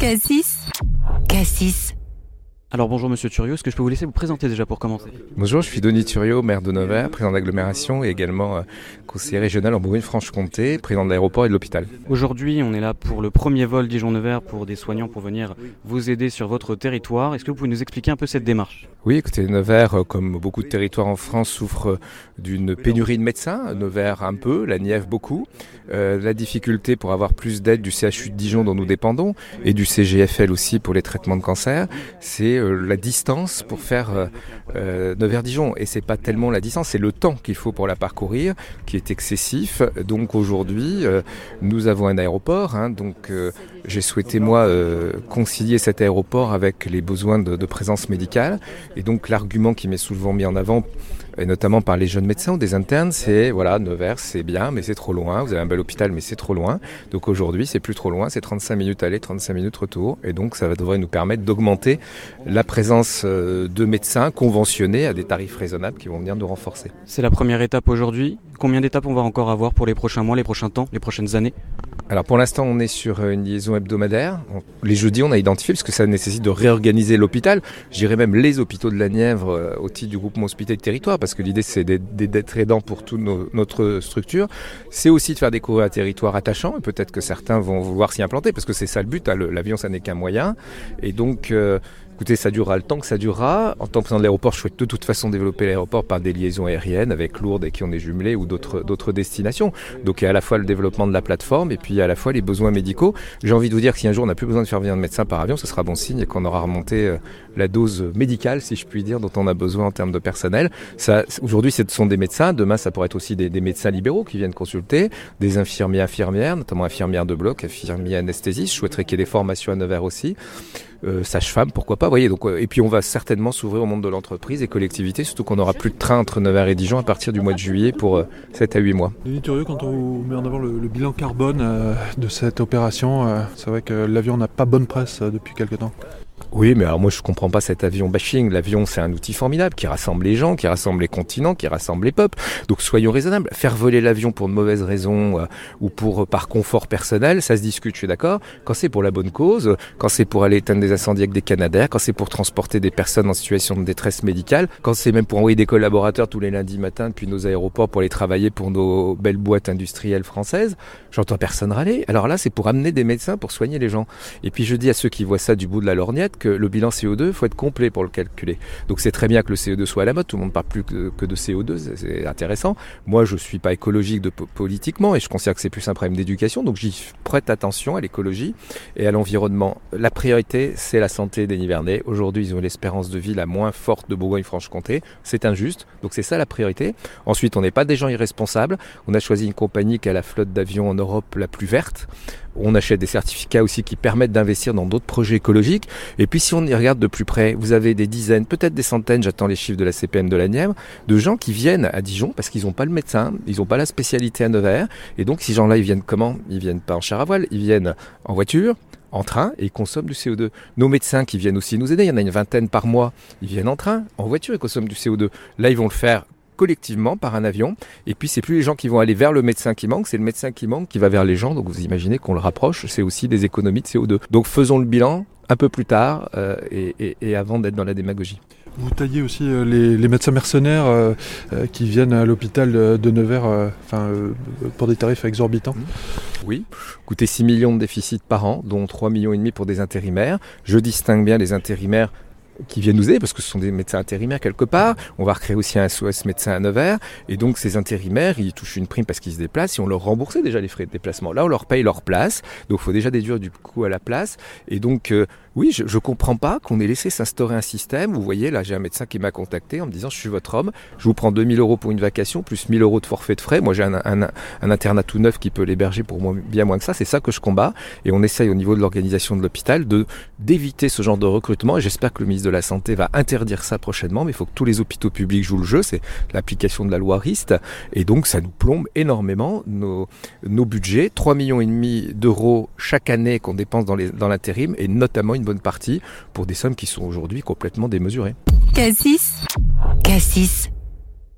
Cassis. Cassis. Alors bonjour Monsieur Turiot, est-ce que je peux vous laisser vous présenter déjà pour commencer? Bonjour, je suis Denis Thuriot, maire de Nevers, président d'agglomération et également euh, conseiller régional en Bourgogne-Franche-Comté, président de l'aéroport et de l'hôpital. Aujourd'hui on est là pour le premier vol Dijon-Nevers pour des soignants pour venir vous aider sur votre territoire. Est-ce que vous pouvez nous expliquer un peu cette démarche? Oui, écoutez, Nevers, euh, comme beaucoup de territoires en France, souffre euh, d'une pénurie de médecins. Nevers un peu, la Nièvre beaucoup. Euh, la difficulté pour avoir plus d'aide du CHU de Dijon dont nous dépendons et du CGFL aussi pour les traitements de cancer, c'est euh, la distance pour faire euh, euh, Nevers-Dijon. Et c'est pas tellement la distance, c'est le temps qu'il faut pour la parcourir qui est excessif. Donc aujourd'hui, nous avons un aéroport. hein, donc j'ai souhaité moi euh, concilier cet aéroport avec les besoins de, de présence médicale. Et donc l'argument qui m'est souvent mis en avant et notamment par les jeunes médecins ou des internes, c'est voilà, Nevers, c'est bien, mais c'est trop loin. Vous avez un bel hôpital, mais c'est trop loin. Donc aujourd'hui, c'est plus trop loin, c'est 35 minutes aller, 35 minutes retour, et donc ça devrait nous permettre d'augmenter la présence euh, de médecins conventionnés à des tarifs raisonnables qui vont venir nous renforcer. C'est la première étape aujourd'hui. Combien d'étapes on va encore avoir pour les prochains mois, les prochains temps, les prochaines années Alors pour l'instant, on est sur euh, une liaison hebdomadaire. Les jeudis, on a identifié parce que ça nécessite de réorganiser l'hôpital. Je dirais même les hôpitaux de la Nièvre euh, au titre du groupement hospitalier de territoire, parce que l'idée c'est d'être- aidant pour toute notre structure. C'est aussi de faire découvrir un territoire attachant. Peut-être que certains vont vouloir s'y implanter, parce que c'est ça le but. hein. L'avion, ça n'est qu'un moyen. Et donc. Écoutez, ça durera le temps que ça durera. En tant que président de l'aéroport, je souhaite de toute façon développer l'aéroport par des liaisons aériennes avec Lourdes et qui on est jumelé ou d'autres destinations. Donc il y a à la fois le développement de la plateforme et puis à la fois les besoins médicaux. J'ai envie de vous dire que si un jour on n'a plus besoin de faire venir de médecin par avion, ce sera bon signe et qu'on aura remonté euh, la dose médicale, si je puis dire, dont on a besoin en termes de personnel. Aujourd'hui, ce sont des médecins. Demain, ça pourrait être aussi des, des médecins libéraux qui viennent consulter, des infirmiers, infirmières, notamment infirmières de bloc, infirmiers anesthésistes. Je souhaiterais qu'il y ait des formations à Nevers aussi. Euh, sage-femme, pourquoi pas, voyez. Donc, euh, et puis on va certainement s'ouvrir au monde de l'entreprise et collectivité, surtout qu'on n'aura plus de train entre Nevers et Dijon à partir du mois de juillet pour euh, 7 à 8 mois. Denis Thuriot, quand on met en avant le, le bilan carbone euh, de cette opération, euh, c'est vrai que l'avion n'a pas bonne presse euh, depuis quelque temps. Oui, mais alors moi je comprends pas cet avion bashing. L'avion c'est un outil formidable qui rassemble les gens, qui rassemble les continents, qui rassemble les peuples. Donc soyons raisonnables. Faire voler l'avion pour de mauvaises raisons euh, ou pour euh, par confort personnel, ça se discute, je suis d'accord. Quand c'est pour la bonne cause, quand c'est pour aller éteindre des incendies avec des canadaires, quand c'est pour transporter des personnes en situation de détresse médicale, quand c'est même pour envoyer des collaborateurs tous les lundis matins depuis nos aéroports pour aller travailler pour nos belles boîtes industrielles françaises, j'entends personne râler. Alors là, c'est pour amener des médecins pour soigner les gens. Et puis je dis à ceux qui voient ça du bout de la lorgnette le bilan CO2, faut être complet pour le calculer. Donc c'est très bien que le CO2 soit à la mode, tout le monde parle plus que, de CO2, c'est- intéressant. Moi, je suis pas écologique politiquement et je considère que c'est plus un problème d'éducation, donc j'y prête attention à l'écologie et à l'environnement. La priorité, c'est la santé des Nivernais. Aujourd'hui, ils ont l'espérance de vie la moins forte de Bourgogne-Franche-Comté. C'est injuste, donc c'est ça la priorité. Ensuite, on n'est pas des gens irresponsables. On a choisi une compagnie qui a la flotte d'avions en Europe la plus verte. On achète des certificats aussi qui permettent d'investir dans d'autres projets écologiques. Et puis si on y regarde de plus près, vous avez des dizaines, peut-être des centaines, j'attends les chiffres de la CPM de la Nièvre, de gens qui viennent à Dijon parce qu'ils n'ont pas le médecin, ils n'ont pas la spécialité à Nevers. Et donc ces gens-là, ils viennent comment? Ils viennent pas en char à voile, ils viennent en voiture, en train et ils consomment du CO2. Nos médecins qui viennent aussi nous aider, il y en a une vingtaine par mois, ils viennent en train, en voiture, ils consomment du CO2. Là, ils vont le faire collectivement par un avion. Et puis, c'est plus les gens qui vont aller vers le médecin qui manque, c'est le médecin qui manque qui va vers les gens. Donc, vous imaginez qu'on le rapproche, c'est aussi des économies de CO2. Donc, faisons le bilan un peu plus tard euh, et, et- et avant d'être dans la démagogie. Vous taillez aussi euh, les, les médecins mercenaires euh, euh, qui viennent à l'hôpital de, de Nevers enfin, pour des tarifs exorbitants. Oui, coûter 6 millions de déficit par an, dont 3 millions et demi pour des intérimaires. Je distingue bien les intérimaires qui viennent nous aider parce que ce sont des médecins intérimaires quelque part. On va recréer aussi un SOS médecin à Nevers et donc ces intérimaires, ils touchent une prime parce qu'ils se déplacent et on leur remboursait déjà les frais de déplacement. Là, on leur paye leur place, donc il faut déjà déduire du coût à la place et donc euh, oui, je, je comprends pas qu'on ait laissé s'instaurer un système. Vous voyez, là, j'ai un médecin qui m'a contacté en me disant, je suis votre homme, je vous prends 2000 euros pour une vacation, plus 1000 euros de forfait de frais. Moi, j'ai un, internat tout neuf qui peut l'héberger pour moi, bien moins que ça. C'est ça que je combats. Et on essaye au niveau de l'organisation de l'hôpital de d'éviter ce genre de recrutement. Et j'espère que le ministre de la Santé va interdire ça prochainement. Mais il faut que tous les hôpitaux publics jouent le jeu. C'est l'application de la loi RIST. Et donc, ça nous plombe énormément nos, budgets. 3 millions et demi d'euros chaque année qu'on dépense dans l'intérim et notamment une bonne partie pour des sommes qui sont aujourd'hui complètement démesurées. Cassis Cassis